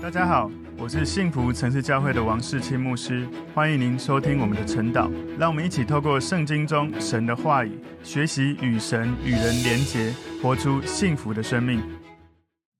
大家好，我是幸福城市教会的王世清牧师，欢迎您收听我们的晨祷。让我们一起透过圣经中神的话语，学习与神与人连结，活出幸福的生命。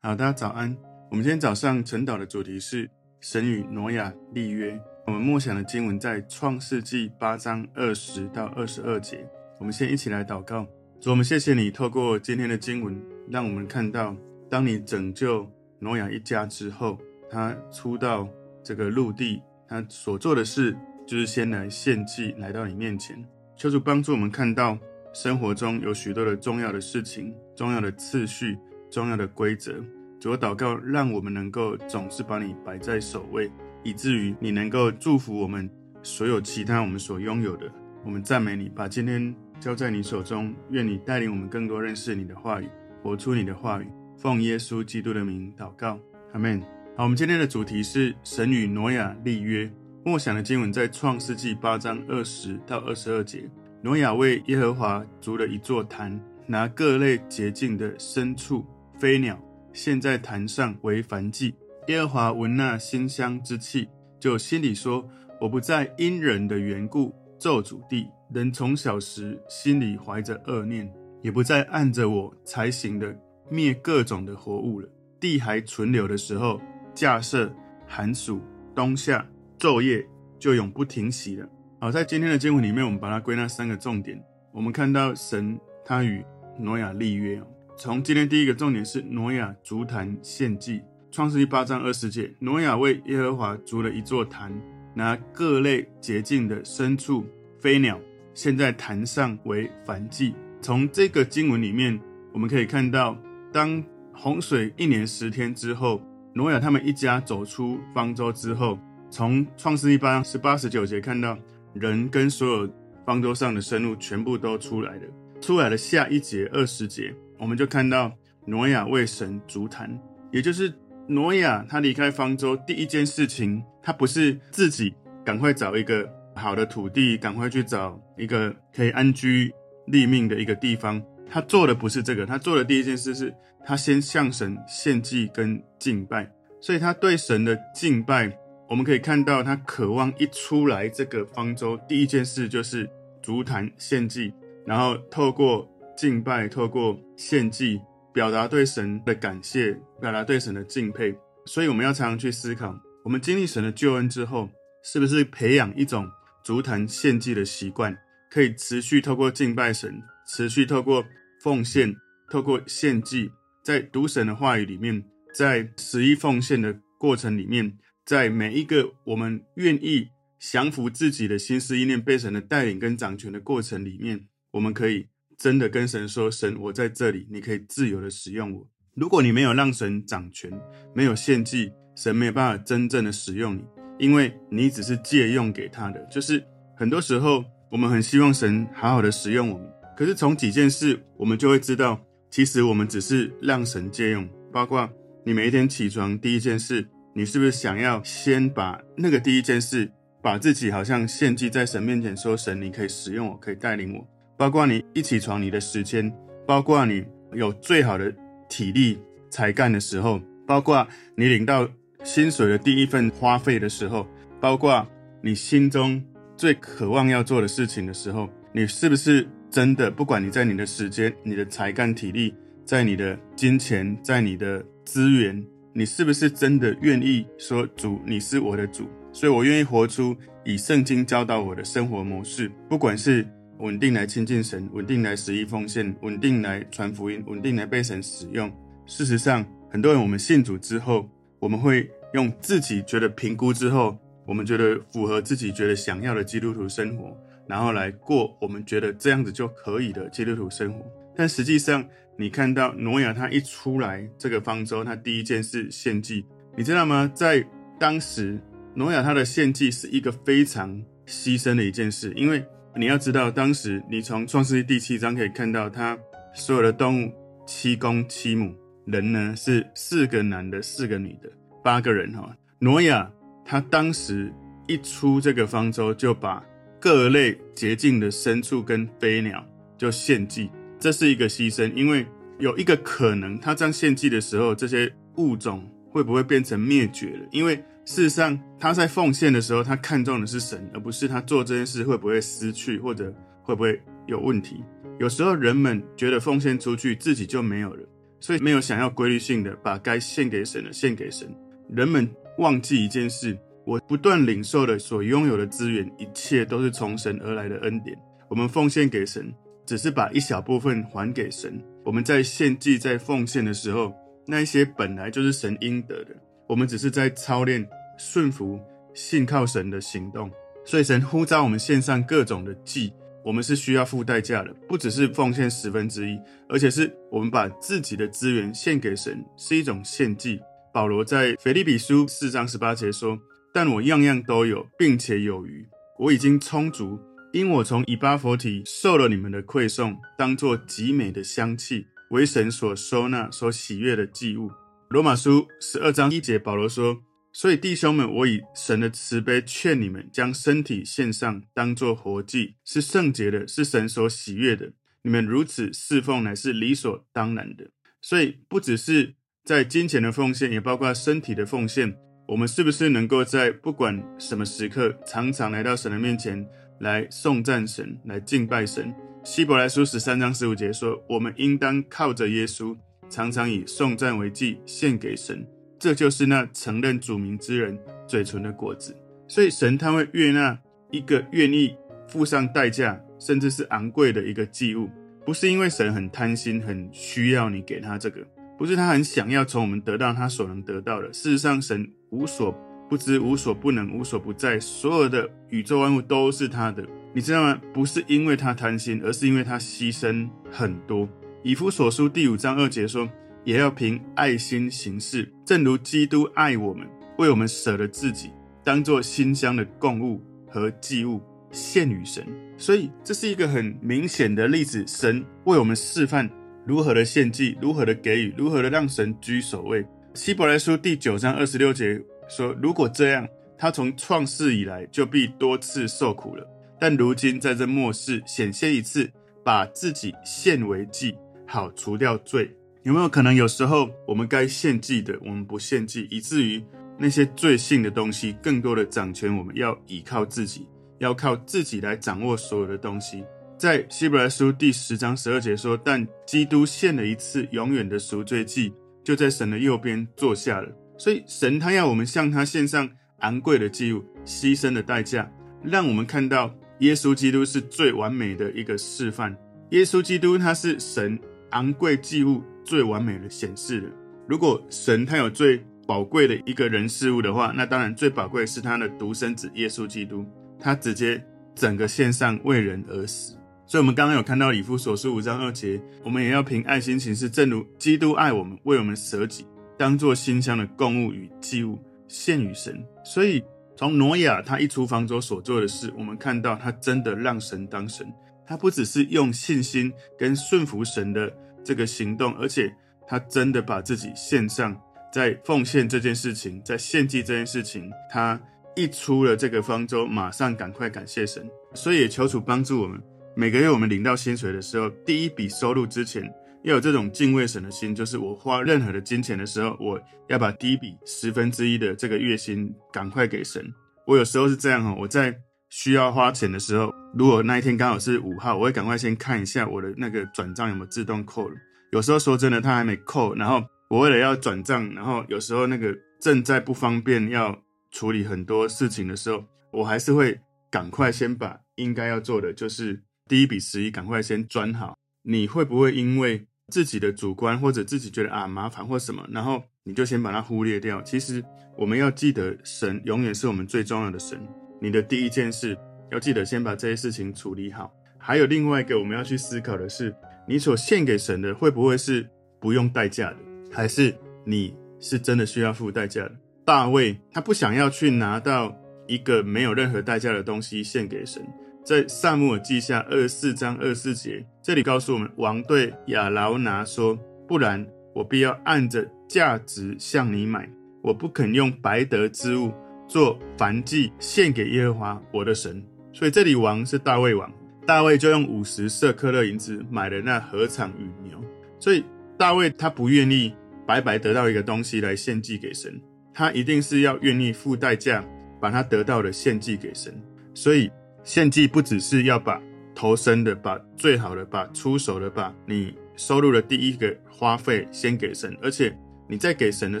好，大家早安。我们今天早上晨祷的主题是神与挪亚立约。我们默想的经文在创世纪八章二十到二十二节。我们先一起来祷告。主，我们谢谢你透过今天的经文，让我们看到，当你拯救挪亚一家之后。他出到这个陆地，他所做的事就是先来献祭，来到你面前，求主帮助我们看到生活中有许多的重要的事情、重要的次序、重要的规则。主，祷告，让我们能够总是把你摆在首位，以至于你能够祝福我们所有其他我们所拥有的。我们赞美你，把今天交在你手中，愿你带领我们更多认识你的话语，活出你的话语。奉耶稣基督的名祷告，阿门。好，我们今天的主题是神与挪亚立约。默想的经文在创世纪八章二十到二十二节。挪亚为耶和华筑了一座坛，拿各类洁净的牲畜、飞鸟献在坛上为燔祭。耶和华闻那馨香之气，就心里说：“我不再因人的缘故咒诅地。人从小时心里怀着恶念，也不再按着我才行的灭各种的活物了。地还存留的时候。”架设寒暑冬夏昼夜就永不停息了。好，在今天的经文里面，我们把它归纳三个重点。我们看到神他与挪亚立约。从今天第一个重点是挪亚筑坛献祭。创世记八章二十节，挪亚为耶和华筑了一座坛，拿各类洁净的牲畜、飞鸟献在坛上为燔祭。从这个经文里面，我们可以看到，当洪水一年十天之后。挪亚他们一家走出方舟之后，从创世记八十八十九节看到人跟所有方舟上的生物全部都出来了。出来了下一节二十节，我们就看到挪亚为神足坛，也就是挪亚他离开方舟第一件事情，他不是自己赶快找一个好的土地，赶快去找一个可以安居立命的一个地方。他做的不是这个，他做的第一件事是。他先向神献祭跟敬拜，所以他对神的敬拜，我们可以看到他渴望一出来这个方舟，第一件事就是足坛献祭，然后透过敬拜，透过献祭，表达对神的感谢，表达对神的敬佩。所以我们要常常去思考，我们经历神的救恩之后，是不是培养一种足坛献祭的习惯，可以持续透过敬拜神，持续透过奉献，透过献祭。在读神的话语里面，在十一奉献的过程里面，在每一个我们愿意降服自己的心思意念，被神的带领跟掌权的过程里面，我们可以真的跟神说：“神，我在这里，你可以自由的使用我。”如果你没有让神掌权，没有献祭，神没有办法真正的使用你，因为你只是借用给他的。就是很多时候，我们很希望神好好的使用我们，可是从几件事，我们就会知道。其实我们只是让神借用，包括你每一天起床第一件事，你是不是想要先把那个第一件事，把自己好像献祭在神面前，说神，你可以使用我，可以带领我。包括你一起床你的时间，包括你有最好的体力才干的时候，包括你领到薪水的第一份花费的时候，包括你心中最渴望要做的事情的时候，你是不是？真的，不管你在你的时间、你的才干、体力，在你的金钱、在你的资源，你是不是真的愿意说主，你是我的主，所以我愿意活出以圣经教导我的生活模式。不管是稳定来亲近神，稳定来十一奉献，稳定来传福音，稳定来被神使用。事实上，很多人我们信主之后，我们会用自己觉得评估之后，我们觉得符合自己觉得想要的基督徒生活。然后来过我们觉得这样子就可以的基督徒生活，但实际上你看到挪亚他一出来这个方舟，他第一件事献祭，你知道吗？在当时挪亚他的献祭是一个非常牺牲的一件事，因为你要知道，当时你从创世记第七章可以看到，他所有的动物七公七母，人呢是四个男的，四个女的，八个人哈。挪亚他当时一出这个方舟就把。各类洁净的牲畜跟飞鸟就献祭，这是一个牺牲，因为有一个可能，他这样献祭的时候，这些物种会不会变成灭绝了？因为事实上他在奉献的时候，他看重的是神，而不是他做这件事会不会失去或者会不会有问题。有时候人们觉得奉献出去自己就没有了，所以没有想要规律性的把该献给神的献给神。人们忘记一件事：我不断领受的所拥有的资源，一切都是从神而来的恩典。我们奉献给神，只是把一小部分还给神。我们在献祭、在奉献的时候，那一些本来就是神应得的，我们只是在操练顺服、信靠神的行动。所以神呼召我们献上各种的祭，我们是需要付代价的，不只是奉献十分之一，而且是我们把自己的资源献给神，是一种献祭。保罗在腓立比书四章十八节说：“但我样样都有，并且有余，我已经充足。”因我从以巴弗提受了你们的馈送，当作极美的香气，为神所收纳、所喜悦的祭物。罗马书十二章一节，保罗说：“所以弟兄们，我以神的慈悲劝你们，将身体献上，当作活祭，是圣洁的，是神所喜悦的。你们如此侍奉，乃是理所当然的。所以，不只是在金钱的奉献，也包括身体的奉献。我们是不是能够在不管什么时刻，常常来到神的面前？”来颂赞神，来敬拜神。希伯来书十三章十五节说：“我们应当靠着耶稣，常常以颂赞为祭献给神。这就是那承认主名之人嘴唇的果子。”所以神他会悦纳一个愿意付上代价，甚至是昂贵的一个祭物，不是因为神很贪心，很需要你给他这个，不是他很想要从我们得到他所能得到的。事实上，神无所。不知无所不能，无所不在，所有的宇宙万物都是他的，你知道吗？不是因为他贪心，而是因为他牺牲很多。以弗所书第五章二节说：“也要凭爱心行事，正如基督爱我们，为我们舍了自己，当作馨香的供物和祭物献与神。”所以这是一个很明显的例子，神为我们示范如何的献祭，如何的给予，如何的让神居首位。希伯来书第九章二十六节。说，如果这样，他从创世以来就必多次受苦了。但如今在这末世显现一次，把自己献为祭，好除掉罪。有没有可能有时候我们该献祭的，我们不献祭，以至于那些罪性的东西更多的掌权？我们要依靠自己，要靠自己来掌握所有的东西。在希伯来书第十章十二节说：“但基督献了一次永远的赎罪祭，就在神的右边坐下了。”所以，神他要我们向他献上昂贵的祭物，牺牲的代价，让我们看到耶稣基督是最完美的一个示范。耶稣基督他是神昂贵祭物最完美的显示了。如果神他有最宝贵的一个人事物的话，那当然最宝贵是他的独生子耶稣基督，他直接整个献上为人而死。所以，我们刚刚有看到以弗所书五章二节，我们也要凭爱心行事，正如基督爱我们，为我们舍己。当做馨香的供物与祭物献与神，所以从挪亚他一出方舟所做的事，我们看到他真的让神当神。他不只是用信心跟顺服神的这个行动，而且他真的把自己献上，在奉献这件事情，在献祭这件事情，他一出了这个方舟，马上赶快感谢神。所以也求主帮助我们，每个月我们领到薪水的时候，第一笔收入之前。要有这种敬畏神的心，就是我花任何的金钱的时候，我要把第一笔十分之一的这个月薪赶快给神。我有时候是这样哈，我在需要花钱的时候，如果那一天刚好是五号，我会赶快先看一下我的那个转账有没有自动扣了。有时候说真的，他还没扣，然后我为了要转账，然后有时候那个正在不方便要处理很多事情的时候，我还是会赶快先把应该要做的，就是第一笔十一赶快先转好。你会不会因为自己的主观，或者自己觉得啊麻烦或什么，然后你就先把它忽略掉。其实我们要记得，神永远是我们最重要的神。你的第一件事要记得先把这些事情处理好。还有另外一个我们要去思考的是，你所献给神的会不会是不用代价的，还是你是真的需要付代价的？大卫他不想要去拿到一个没有任何代价的东西献给神。在撒母耳记下二十四章二十四节，这里告诉我们，王对亚劳拿说：“不然，我必要按着价值向你买，我不肯用白得之物做燔祭献给耶和华我的神。”所以这里王是大卫王，大卫就用五十舍客勒银子买了那禾场与牛。所以大卫他不愿意白白得到一个东西来献祭给神，他一定是要愿意付代价把他得到的献祭给神。所以献祭不只是要把头生的、把最好的、把出手的、把你收入的第一个花费先给神，而且你在给神的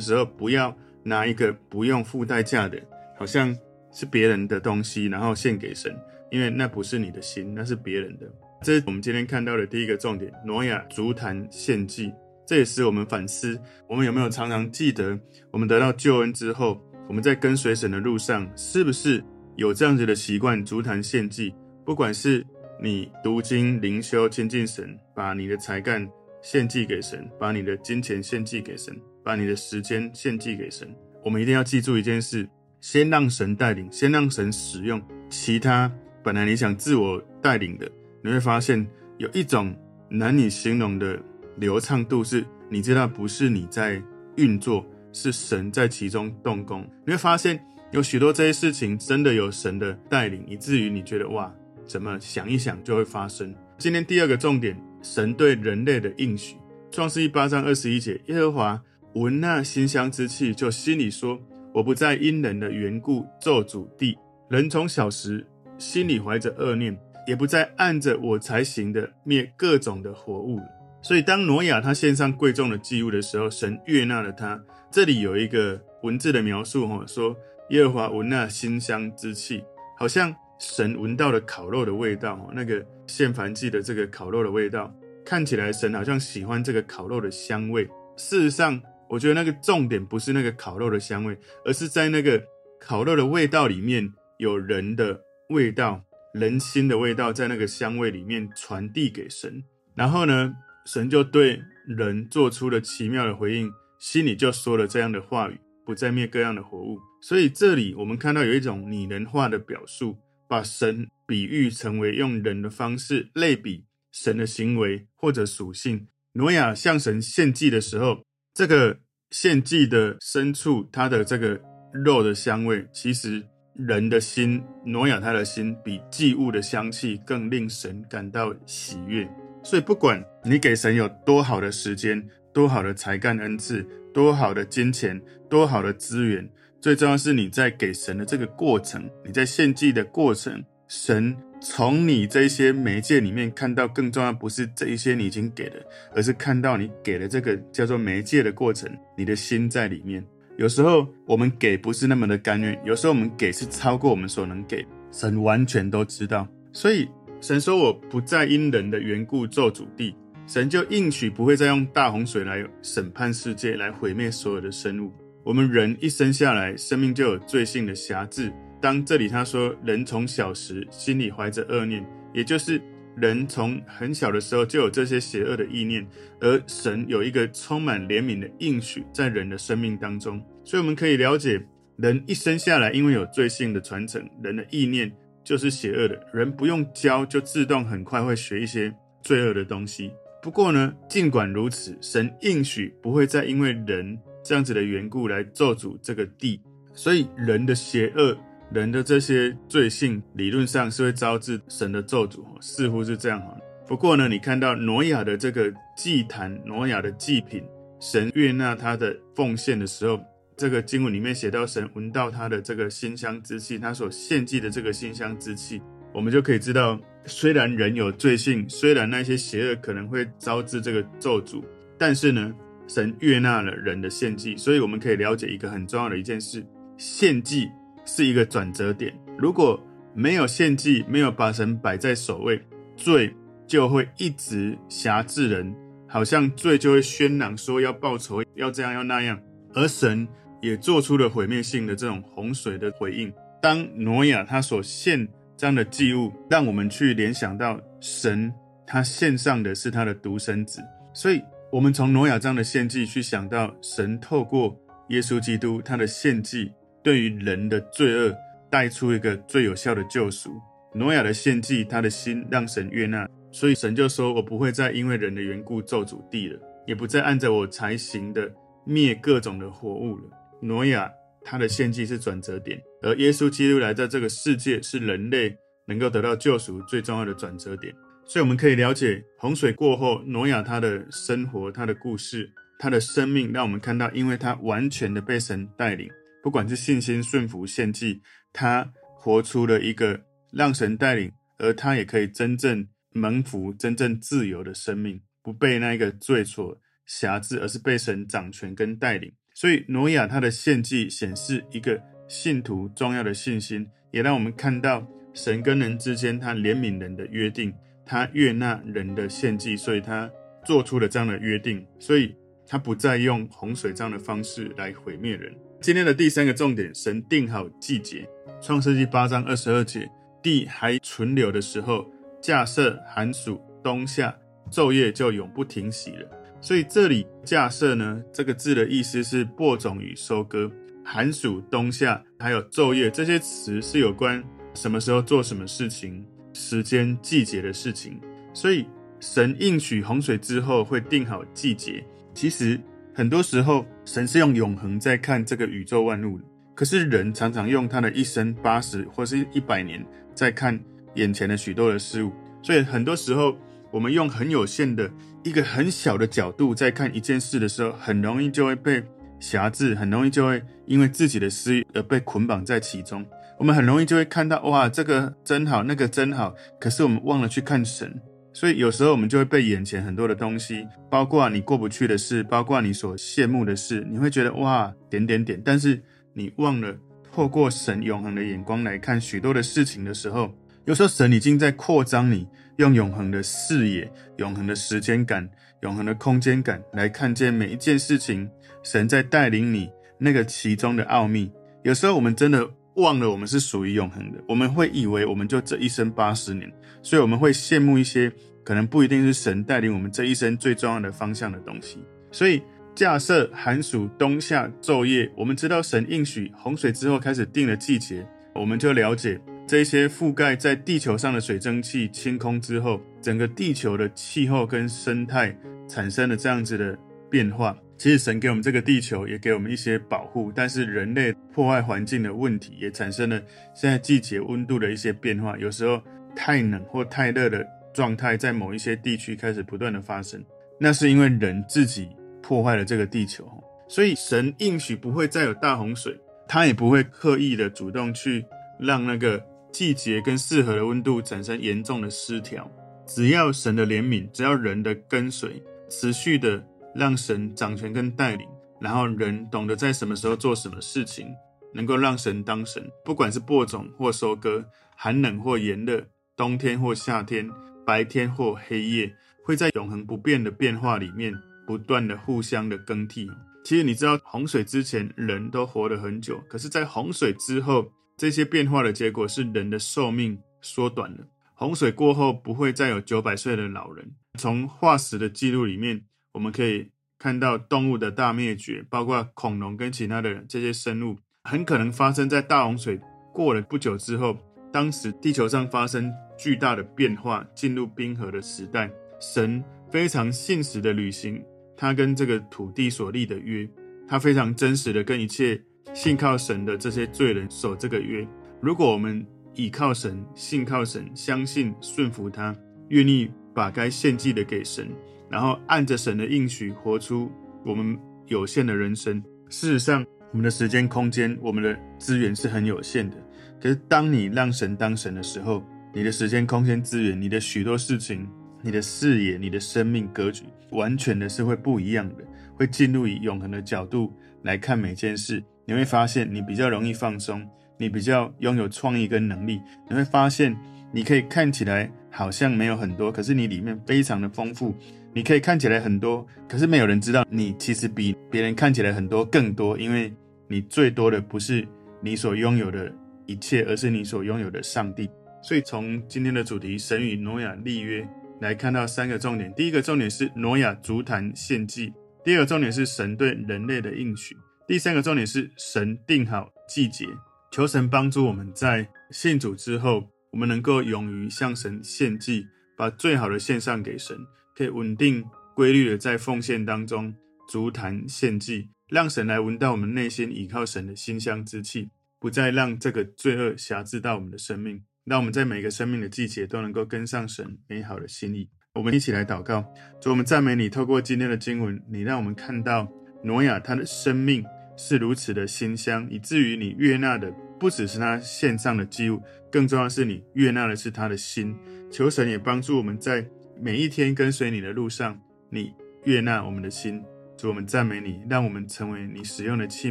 时候，不要拿一个不用付代价的，好像是别人的东西，然后献给神，因为那不是你的心，那是别人的。这是我们今天看到的第一个重点：挪亚足坛献祭。这也是我们反思，我们有没有常常记得，我们得到救恩之后，我们在跟随神的路上，是不是有这样子的习惯，足坛献祭？不管是你读经、灵修、亲近神，把你的才干献祭给神，把你的金钱献祭给神，把你的时间献祭给神。我们一定要记住一件事：先让神带领，先让神使用。其他本来你想自我带领的，你会发现有一种难以形容的。流畅度是，你知道不是你在运作，是神在其中动工。你会发现有许多这些事情真的有神的带领，以至于你觉得哇，怎么想一想就会发生。今天第二个重点，神对人类的应许。创世记八章二十一节，耶和华闻那馨香之气，就心里说：我不再因人的缘故咒诅地。人从小时心里怀着恶念，也不再按着我才行的灭各种的活物。所以，当挪亚他献上贵重的祭物的时候，神悦纳了他。这里有一个文字的描述，哈，说耶和华闻那馨香之气，好像神闻到了烤肉的味道，那个献燔祭的这个烤肉的味道，看起来神好像喜欢这个烤肉的香味。事实上，我觉得那个重点不是那个烤肉的香味，而是在那个烤肉的味道里面有人的味道，人心的味道，在那个香味里面传递给神。然后呢，神就对人做出了奇妙的回应，心里就说了这样的话语：不再灭各样的活物。所以这里我们看到有一种拟人化的表述，把神比喻成为用人的方式类比神的行为或者属性。挪亚向神献祭的时候，这个献祭的深处，它的这个肉的香味，其实人的心，挪亚他的心比祭物的香气更令神感到喜悦。所以，不管你给神有多好的时间、多好的才干恩赐、多好的金钱、多好的资源，最重要是你在给神的这个过程，你在献祭的过程，神从你这些媒介里面看到更重要，不是这一些你已经给的，而是看到你给的这个叫做媒介的过程，你的心在里面。有时候我们给不是那么的甘愿，有时候我们给是超过我们所能给，神完全都知道，所以。神说：“我不再因人的缘故做主地。”神就应许不会再用大洪水来审判世界，来毁灭所有的生物。我们人一生下来，生命就有罪性的瑕疵。当这里他说人从小时心里怀着恶念，也就是人从很小的时候就有这些邪恶的意念，而神有一个充满怜悯的应许在人的生命当中。所以我们可以了解，人一生下来，因为有罪性的传承，人的意念。就是邪恶的人，不用教就自动很快会学一些罪恶的东西。不过呢，尽管如此，神应许不会再因为人这样子的缘故来咒诅这个地。所以人的邪恶，人的这些罪性，理论上是会招致神的咒诅，似乎是这样哈。不过呢，你看到挪亚的这个祭坛，挪亚的祭品，神悦纳他的奉献的时候。这个经文里面写到，神闻到他的这个馨香之气，他所献祭的这个馨香之气，我们就可以知道，虽然人有罪性，虽然那些邪恶可能会招致这个咒诅，但是呢，神悦纳了人的献祭，所以我们可以了解一个很重要的一件事：献祭是一个转折点。如果没有献祭，没有把神摆在首位，罪就会一直辖制人，好像罪就会喧嚷说要报仇，要这样要那样，而神。也做出了毁灭性的这种洪水的回应。当挪亚他所献这样的祭物，让我们去联想到神，他献上的是他的独生子。所以，我们从挪亚这样的献祭去想到神透过耶稣基督他的献祭，对于人的罪恶带出一个最有效的救赎。挪亚的献祭，他的心让神悦纳，所以神就说：“我不会再因为人的缘故咒诅地了，也不再按着我才行的灭各种的活物了。”挪亚他的献祭是转折点，而耶稣基督来到这个世界是人类能够得到救赎最重要的转折点。所以我们可以了解洪水过后挪亚他的生活、他的故事，他的生命让我们看到，因为他完全的被神带领，不管是信心、顺服、献祭，他活出了一个让神带领，而他也可以真正蒙福、真正自由的生命，不被那个罪所辖制，而是被神掌权跟带领。所以，挪亚他的献祭显示一个信徒重要的信心，也让我们看到神跟人之间他怜悯人的约定，他悦纳人的献祭，所以他做出了这样的约定。所以。他不再用洪水这样的方式来毁灭人。今天的第三个重点，神定好季节。创世纪八章二十二节，地还存留的时候，架设、寒暑、冬夏、昼夜就永不停息了。所以这里架设呢，这个字的意思是播种与收割；寒暑、冬夏还有昼夜这些词是有关什么时候做什么事情、时间、季节的事情。所以神应许洪水之后会定好季节。其实很多时候，神是用永恒在看这个宇宙万物。可是人常常用他的一生八十或是一百年在看眼前的许多的事物，所以很多时候我们用很有限的一个很小的角度在看一件事的时候，很容易就会被辖制，很容易就会因为自己的私欲而被捆绑在其中。我们很容易就会看到哇，这个真好，那个真好，可是我们忘了去看神。所以有时候我们就会被眼前很多的东西，包括你过不去的事，包括你所羡慕的事，你会觉得哇，点点点。但是你忘了透过神永恒的眼光来看许多的事情的时候，有时候神已经在扩张你，用永恒的视野、永恒的时间感、永恒的空间感来看见每一件事情。神在带领你那个其中的奥秘。有时候我们真的。忘了我们是属于永恒的，我们会以为我们就这一生八十年，所以我们会羡慕一些可能不一定是神带领我们这一生最重要的方向的东西。所以，假设寒暑冬夏昼夜，我们知道神应许洪水之后开始定了季节，我们就了解这些覆盖在地球上的水蒸气清空之后，整个地球的气候跟生态产生了这样子的变化。其实神给我们这个地球，也给我们一些保护，但是人类破坏环境的问题，也产生了现在季节温度的一些变化。有时候太冷或太热的状态，在某一些地区开始不断的发生，那是因为人自己破坏了这个地球。所以神应许不会再有大洪水，他也不会刻意的主动去让那个季节跟适合的温度产生严重的失调。只要神的怜悯，只要人的跟随，持续的。让神掌权跟带领，然后人懂得在什么时候做什么事情，能够让神当神。不管是播种或收割，寒冷或炎热，冬天或夏天，白天或黑夜，会在永恒不变的变化里面不断的互相的更替。其实你知道，洪水之前人都活得很久，可是，在洪水之后，这些变化的结果是人的寿命缩短了。洪水过后不会再有九百岁的老人。从化石的记录里面。我们可以看到动物的大灭绝，包括恐龙跟其他的这些生物，很可能发生在大洪水过了不久之后。当时地球上发生巨大的变化，进入冰河的时代。神非常信实的履行他跟这个土地所立的约，他非常真实的跟一切信靠神的这些罪人守这个约。如果我们倚靠神、信靠神、相信顺服他，愿意把该献祭的给神。然后按着神的应许活出我们有限的人生。事实上，我们的时间、空间、我们的资源是很有限的。可是，当你让神当神的时候，你的时间、空间、资源、你的许多事情、你的视野、你的生命格局，完全的是会不一样的。会进入以永恒的角度来看每件事，你会发现你比较容易放松，你比较拥有创意跟能力。你会发现，你可以看起来好像没有很多，可是你里面非常的丰富。你可以看起来很多，可是没有人知道你其实比别人看起来很多更多，因为你最多的不是你所拥有的一切，而是你所拥有的上帝。所以从今天的主题“神与挪亚立约”来看到三个重点：第一个重点是挪亚足坛献祭；第二个重点是神对人类的应许；第三个重点是神定好季节。求神帮助我们在信主之后，我们能够勇于向神献祭，把最好的献上给神。可以稳定规律的在奉献当中筑坛献祭，让神来闻到我们内心倚靠神的馨香之气，不再让这个罪恶辖制到我们的生命，让我们在每个生命的季节都能够跟上神美好的心意。我们一起来祷告，主，我们赞美你。透过今天的经文，你让我们看到挪亚他的生命是如此的馨香，以至于你悦纳的不只是他献上的祭物，更重要的是你悦纳的是他的心。求神也帮助我们在每一天跟随你的路上，你悦纳我们的心。主，我们赞美你，让我们成为你使用的器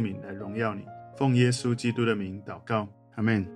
皿来荣耀你。奉耶稣基督的名祷告，阿门。